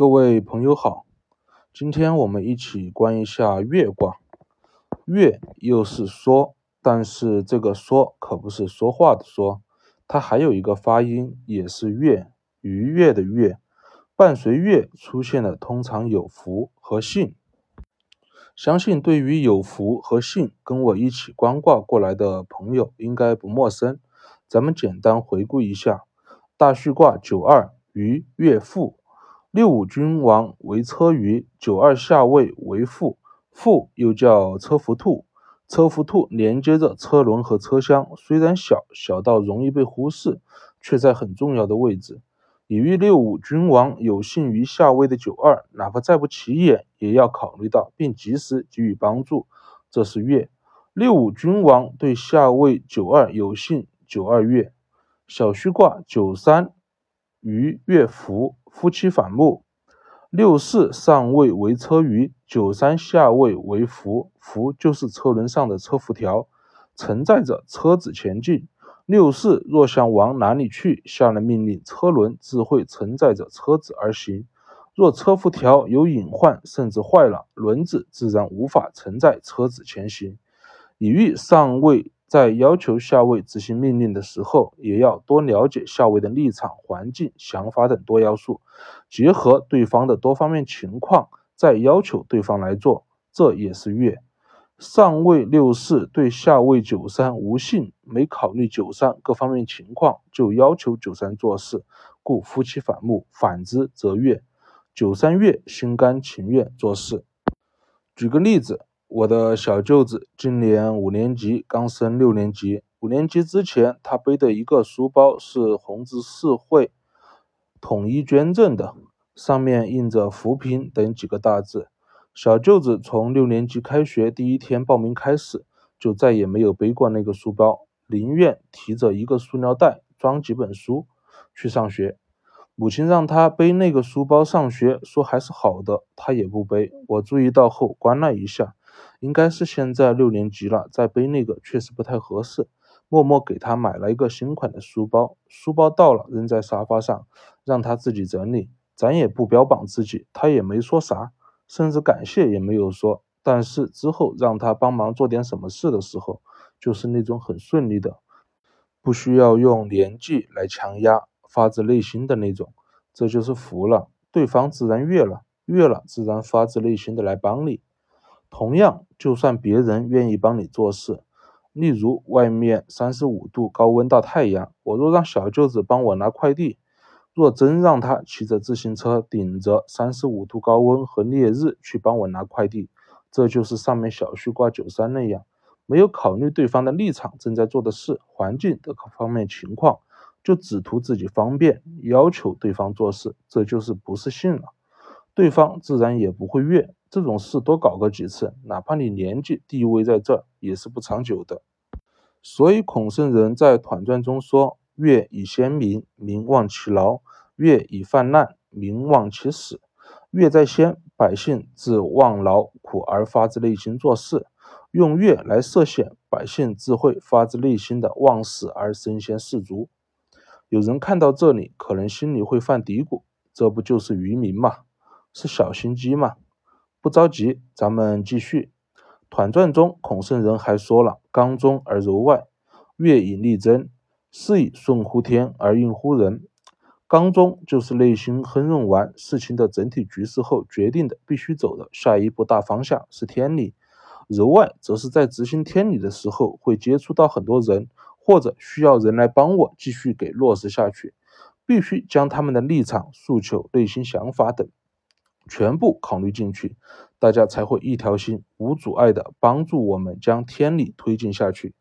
各位朋友好，今天我们一起观一下月卦。月又是说，但是这个说可不是说话的说，它还有一个发音，也是月，愉悦的悦。伴随月出现的通常有福和幸。相信对于有福和幸跟我一起观卦过来的朋友应该不陌生。咱们简单回顾一下：大序卦九二，于月复。六五君王为车舆，九二下位为父，父又叫车服兔，车服兔连接着车轮和车厢，虽然小小到容易被忽视，却在很重要的位置。乙遇六五君王有幸于下位的九二，哪怕再不起眼，也要考虑到并及时给予帮助，这是月。六五君王对下位九二有幸，九二月。小虚卦九三。于月福，夫妻反目。六四上位为车鱼，九三下位为福，福就是车轮上的车辐条，承载着车子前进。六四若想往哪里去，下了命令，车轮自会承载着车子而行。若车辐条有隐患，甚至坏了，轮子自然无法承载车子前行。乙遇上位。在要求下位执行命令的时候，也要多了解下位的立场、环境、想法等多要素，结合对方的多方面情况，再要求对方来做，这也是月。上位六四对下位九三无信，没考虑九三各方面情况，就要求九三做事，故夫妻反目；反之则月。九三月心甘情愿做事。举个例子。我的小舅子今年五年级，刚升六年级。五年级之前，他背的一个书包是红十字会统一捐赠的，上面印着“扶贫”等几个大字。小舅子从六年级开学第一天报名开始，就再也没有背过那个书包，宁愿提着一个塑料袋装几本书去上学。母亲让他背那个书包上学，说还是好的，他也不背。我注意到后，关了一下。应该是现在六年级了，再背那个确实不太合适。默默给他买了一个新款的书包，书包到了扔在沙发上，让他自己整理。咱也不标榜自己，他也没说啥，甚至感谢也没有说。但是之后让他帮忙做点什么事的时候，就是那种很顺利的，不需要用年纪来强压，发自内心的那种。这就是服了，对方自然悦了，悦了自然发自内心的来帮你。同样，就算别人愿意帮你做事，例如外面三十五度高温大太阳，我若让小舅子帮我拿快递，若真让他骑着自行车顶着三十五度高温和烈日去帮我拿快递，这就是上面小旭挂九三那样，没有考虑对方的立场、正在做的事、环境的各方面情况，就只图自己方便，要求对方做事，这就是不是信了，对方自然也不会悦。这种事多搞个几次，哪怕你年纪地位在这，也是不长久的。所以孔圣人在《团传》中说：“月以先民，民忘其劳；月以泛滥，民忘其死。月在先，百姓自忘劳苦而发自内心做事；用月来涉险，百姓自会发自内心的忘死而身先士卒。”有人看到这里，可能心里会犯嘀咕：这不就是愚民吗？是小心机嘛？不着急，咱们继续。团传中，孔圣人还说了：“刚中而柔外，月以力争，是以顺乎天而应乎人。”刚中就是内心哼润完事情的整体局势后决定的必须走的下一步大方向是天理；柔外则是在执行天理的时候会接触到很多人，或者需要人来帮我继续给落实下去，必须将他们的立场、诉求、内心想法等。全部考虑进去，大家才会一条心、无阻碍的帮助我们将天理推进下去。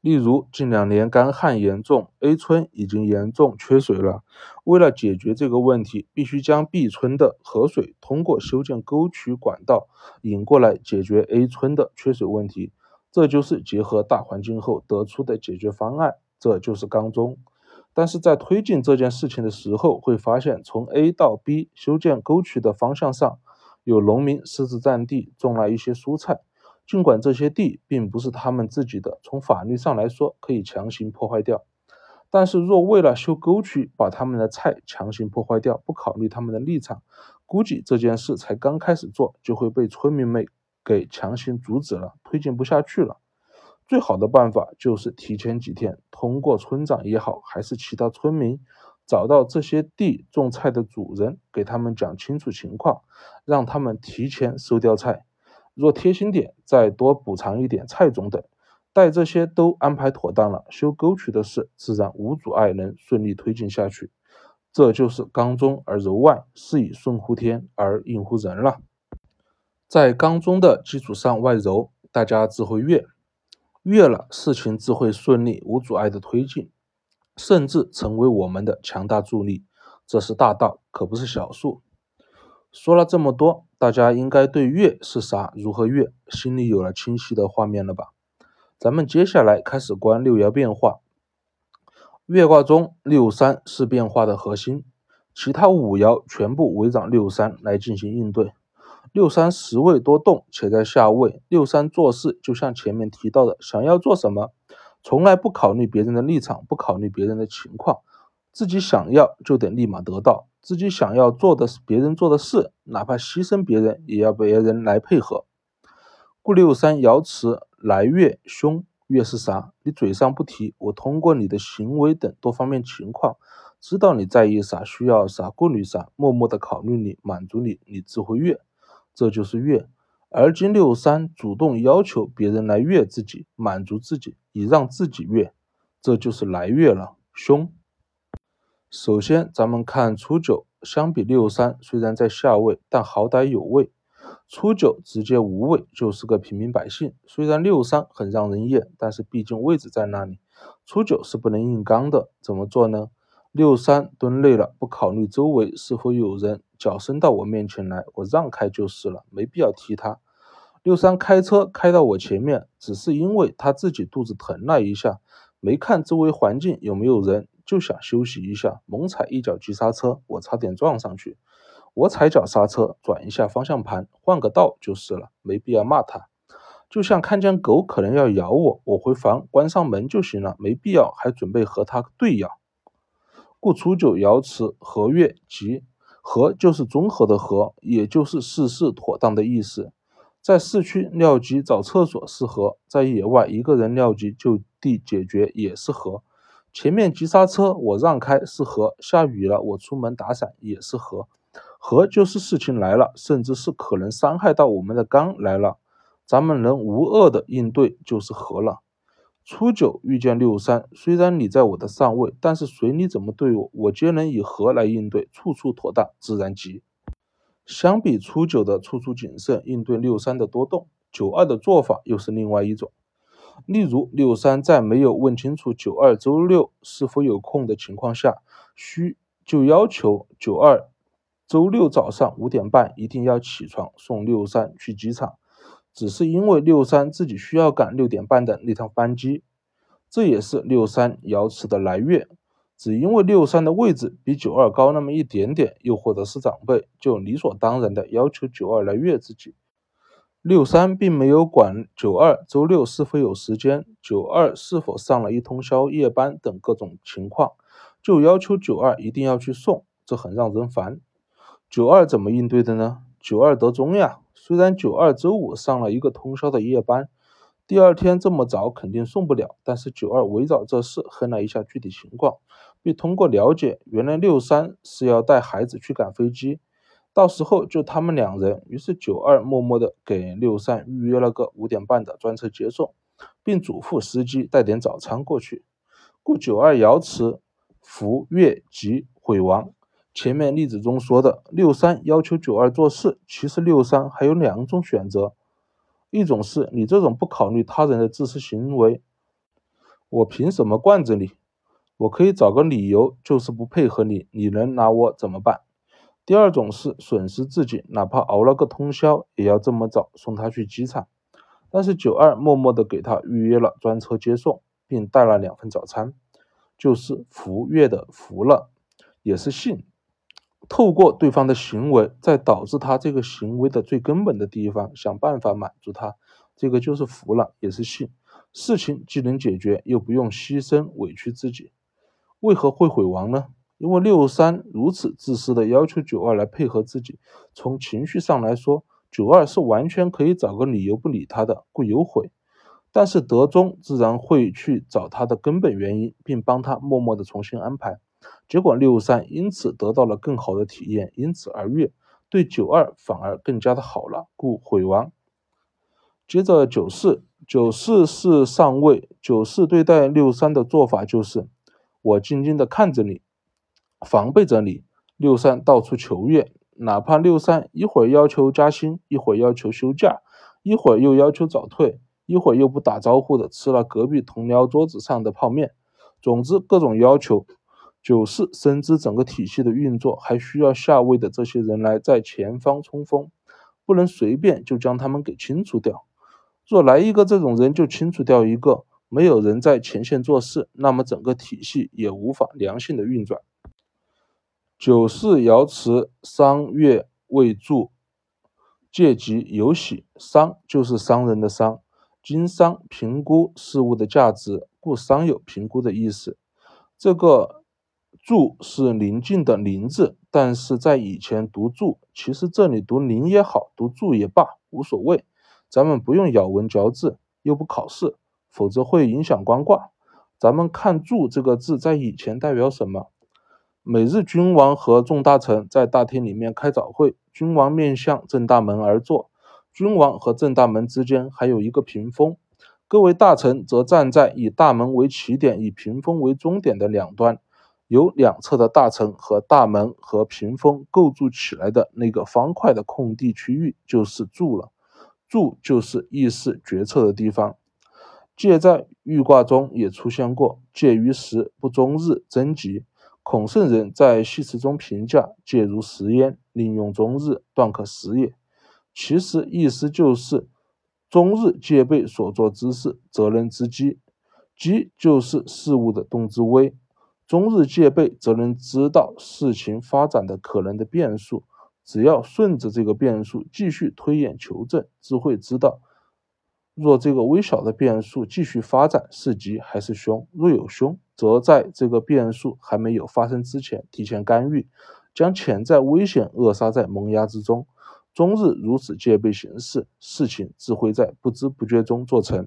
例如，近两年干旱严重，A 村已经严重缺水了。为了解决这个问题，必须将 B 村的河水通过修建沟渠管道引过来，解决 A 村的缺水问题。这就是结合大环境后得出的解决方案，这就是缸中。但是在推进这件事情的时候，会发现从 A 到 B 修建沟渠的方向上，有农民私自占地种了一些蔬菜，尽管这些地并不是他们自己的，从法律上来说可以强行破坏掉，但是若为了修沟渠，把他们的菜强行破坏掉，不考虑他们的立场，估计这件事才刚开始做，就会被村民们给强行阻止了，推进不下去了。最好的办法就是提前几天，通过村长也好，还是其他村民，找到这些地种菜的主人，给他们讲清楚情况，让他们提前收掉菜。若贴心点，再多补偿一点菜种等。待这些都安排妥当了，修沟渠的事自然无阻碍能顺利推进下去。这就是刚中而柔外，是以顺乎天而应乎人了。在刚中的基础上外柔，大家自会悦。悦了，事情自会顺利无阻碍的推进，甚至成为我们的强大助力。这是大道，可不是小数。说了这么多，大家应该对悦是啥、如何悦，心里有了清晰的画面了吧？咱们接下来开始观六爻变化。月卦中六三是变化的核心，其他五爻全部围绕六三来进行应对。六三十位多动，且在下位。六三做事就像前面提到的，想要做什么，从来不考虑别人的立场，不考虑别人的情况，自己想要就得立马得到。自己想要做的是别人做的事，哪怕牺牲别人，也要别人来配合。故六三爻辞来月凶，月是啥？你嘴上不提，我通过你的行为等多方面情况，知道你在意啥，需要啥，顾虑啥，默默的考虑你，满足你，你自会悦。这就是悦，而今六三主动要求别人来悦自己，满足自己，以让自己悦，这就是来悦了。凶。首先，咱们看初九，相比六三，虽然在下位，但好歹有位。初九直接无位，就是个平民百姓。虽然六三很让人厌，但是毕竟位置在那里，初九是不能硬刚的。怎么做呢？六三蹲累了，不考虑周围是否有人。脚伸到我面前来，我让开就是了，没必要踢他。六三开车开到我前面，只是因为他自己肚子疼了一下，没看周围环境有没有人，就想休息一下，猛踩一脚急刹车，我差点撞上去。我踩脚刹车，转一下方向盘，换个道就是了，没必要骂他。就像看见狗可能要咬我，我回房关上门就行了，没必要还准备和他对咬。故初九爻辞和月吉。和就是综合的和，也就是事事妥当的意思。在市区尿急找厕所是和，在野外一个人尿急就地解决也是和。前面急刹车我让开是和，下雨了我出门打伞也是和。和就是事情来了，甚至是可能伤害到我们的肝来了，咱们能无恶的应对就是和了。初九遇见六三，虽然你在我的上位，但是随你怎么对我，我皆能以和来应对，处处妥当，自然吉。相比初九的处处谨慎应对六三的多动，九二的做法又是另外一种。例如六三在没有问清楚九二周六是否有空的情况下，需就要求九二周六早上五点半一定要起床送六三去机场。只是因为六三自己需要赶六点半的那趟班机，这也是六三瑶池的来月。只因为六三的位置比九二高那么一点点，又或者是长辈，就理所当然的要求九二来月自己。六三并没有管九二周六是否有时间，九二是否上了一通宵夜班等各种情况，就要求九二一定要去送，这很让人烦。九二怎么应对的呢？九二得中呀。虽然九二周五上了一个通宵的夜班，第二天这么早肯定送不了，但是九二围绕这事哼了一下具体情况，并通过了解，原来六三是要带孩子去赶飞机，到时候就他们两人。于是九二默默的给六三预约了个五点半的专车接送，并嘱咐司机带点早餐过去。故九二瑶池福月吉毁亡。前面例子中说的六三要求九二做事，其实六三还有两种选择，一种是你这种不考虑他人的自私行为，我凭什么惯着你？我可以找个理由，就是不配合你，你能拿我怎么办？第二种是损失自己，哪怕熬了个通宵，也要这么早送他去机场。但是九二默默的给他预约了专车接送，并带了两份早餐，就是福月的福了，也是信。透过对方的行为，在导致他这个行为的最根本的地方，想办法满足他，这个就是服了，也是信。事情既能解决，又不用牺牲委屈自己。为何会毁亡呢？因为六三如此自私的要求九二来配合自己，从情绪上来说，九二是完全可以找个理由不理他的，故有悔。但是德宗自然会去找他的根本原因，并帮他默默的重新安排。结果六三因此得到了更好的体验，因此而悦，对九二反而更加的好了，故毁亡。接着九四，九四是上位，九四对待六三的做法就是，我静静的看着你，防备着你。六三到处求悦，哪怕六三一会儿要求加薪，一会儿要求休假，一会儿又要求早退。一会儿又不打招呼的吃了隔壁同僚桌子上的泡面，总之各种要求。九四深知整个体系的运作还需要下位的这些人来在前方冲锋，不能随便就将他们给清除掉。若来一个这种人就清除掉一个，没有人在前线做事，那么整个体系也无法良性的运转。九四爻辞商月未助，借吉有喜，商就是商人的商。经商评估事物的价值，故商有评估的意思。这个“住”是宁静的“宁”字，但是在以前读“住”，其实这里读“宁”也好，读“住”也罢，无所谓。咱们不用咬文嚼字，又不考试，否则会影响观卦。咱们看“住”这个字，在以前代表什么？每日君王和众大臣在大厅里面开早会，君王面向正大门而坐。君王和正大门之间还有一个屏风，各位大臣则站在以大门为起点、以屏风为终点的两端，由两侧的大臣和大门和屏风构筑起来的那个方块的空地区域就是柱了。柱就是议事决策的地方。借在豫卦中也出现过，借于时不终日，贞吉。孔圣人在系辞中评价：借如食焉，令用终日，断可食也。其实意思就是，终日戒备所做之事，责任之基，基就是事物的动之微。中日戒备，则能知道事情发展的可能的变数。只要顺着这个变数继续推演求证，自会知道，若这个微小的变数继续发展是吉还是凶。若有凶，则在这个变数还没有发生之前提前干预，将潜在危险扼杀在萌芽之中。中日如此戒备行事，事情自会在不知不觉中做成。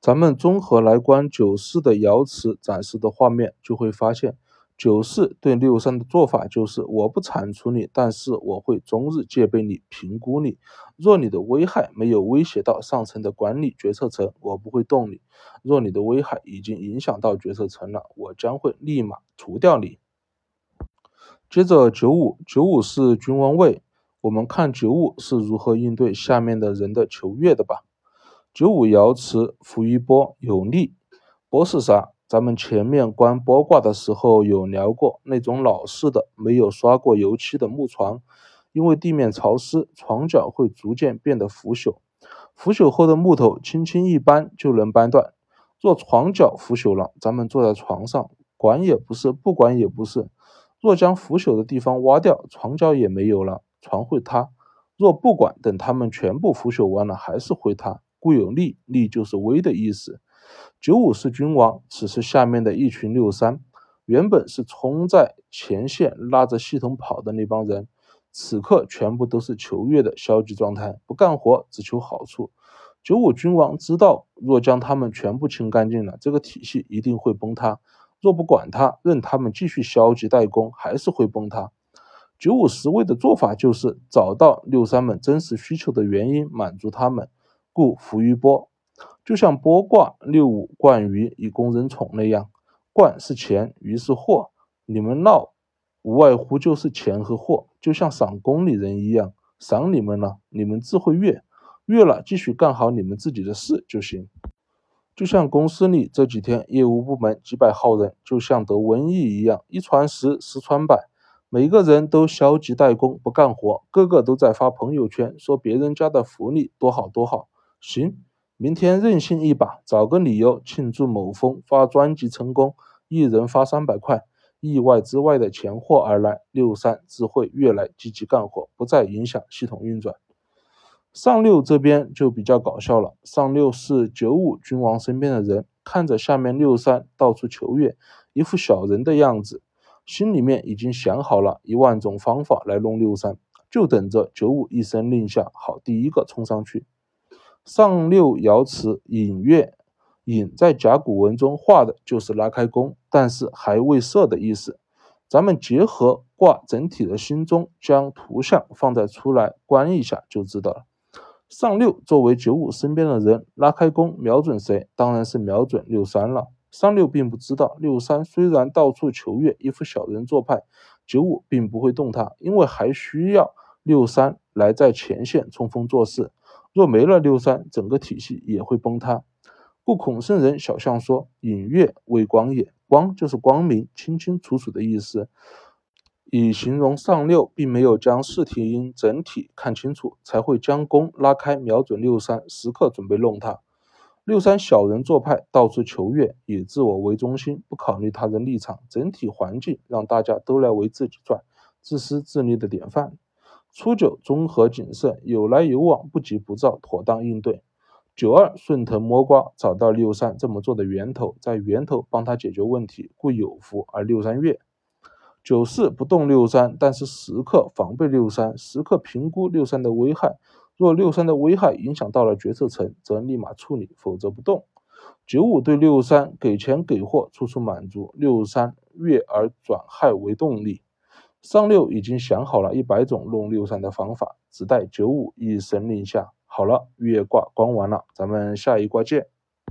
咱们综合来观九四的爻辞展示的画面，就会发现九四对六三的做法就是：我不铲除你，但是我会终日戒备你，评估你。若你的危害没有威胁到上层的管理决策层，我不会动你；若你的危害已经影响到决策层了，我将会立马除掉你。接着九五，九五是君王位。我们看九五是如何应对下面的人的求悦的吧。九五爻辞伏于波，有利。波是啥？咱们前面观波卦的时候有聊过，那种老式的没有刷过油漆的木床，因为地面潮湿，床脚会逐渐变得腐朽。腐朽后的木头轻轻一扳就能扳断。若床脚腐朽了，咱们坐在床上，管也不是，不管也不是。若将腐朽的地方挖掉，床脚也没有了。床会塌，若不管，等它们全部腐朽完了，还是会塌。故有利，利就是威的意思。九五是君王，此时下面的一群六三，原本是冲在前线拉着系统跑的那帮人，此刻全部都是求悦的消极状态，不干活，只求好处。九五君王知道，若将他们全部清干净了，这个体系一定会崩塌；若不管他，任他们继续消极怠工，还是会崩塌。九五十位的做法就是找到六三们真实需求的原因，满足他们，故浮于波，就像波卦六五冠于以供人宠那样，冠是钱，鱼是货，你们闹，无外乎就是钱和货，就像赏宫里人一样，赏你们了，你们自会悦，悦了继续干好你们自己的事就行。就像公司里这几天业务部门几百号人，就像得瘟疫一样，一传十，十传百。每个人都消极怠工，不干活，个个都在发朋友圈，说别人家的福利多好多好。行，明天任性一把，找个理由庆祝某峰发专辑成功，一人发三百块，意外之外的钱货而来，六三只会越来积极干活，不再影响系统运转。上六这边就比较搞笑了，上六是九五君王身边的人，看着下面六三到处求月。一副小人的样子，心里面已经想好了一万种方法来弄六三，就等着九五一声令下，好第一个冲上去。上六爻辞引月，引在甲骨文中画的就是拉开弓，但是还未射的意思。咱们结合卦整体的心中，将图像放在出来观一下就知道了。上六作为九五身边的人，拉开弓瞄准谁？当然是瞄准六三了。上六并不知道，六三虽然到处求月，一副小人做派，九五并不会动他，因为还需要六三来在前线冲锋做事。若没了六三，整个体系也会崩塌。故孔圣人小象说：“隐月为光也。”光就是光明、清清楚楚的意思，以形容上六并没有将事体整体看清楚，才会将弓拉开，瞄准六三，时刻准备弄他。六三小人做派，到处求悦，以自我为中心，不考虑他人立场，整体环境让大家都来为自己转，自私自利的典范。初九综合谨慎，有来有往，不急不躁，妥当应对。九二顺藤摸瓜，找到六三这么做的源头，在源头帮他解决问题，故有福而六三月。九四不动六三，但是时刻防备六三，时刻评估六三的危害。若六三的危害影响到了决策层，则立马处理，否则不动。九五对六三给钱给货，处处满足。六三悦而转害为动力。上六已经想好了一百种弄六三的方法，只待九五一声令下。好了，月卦观完了，咱们下一卦见。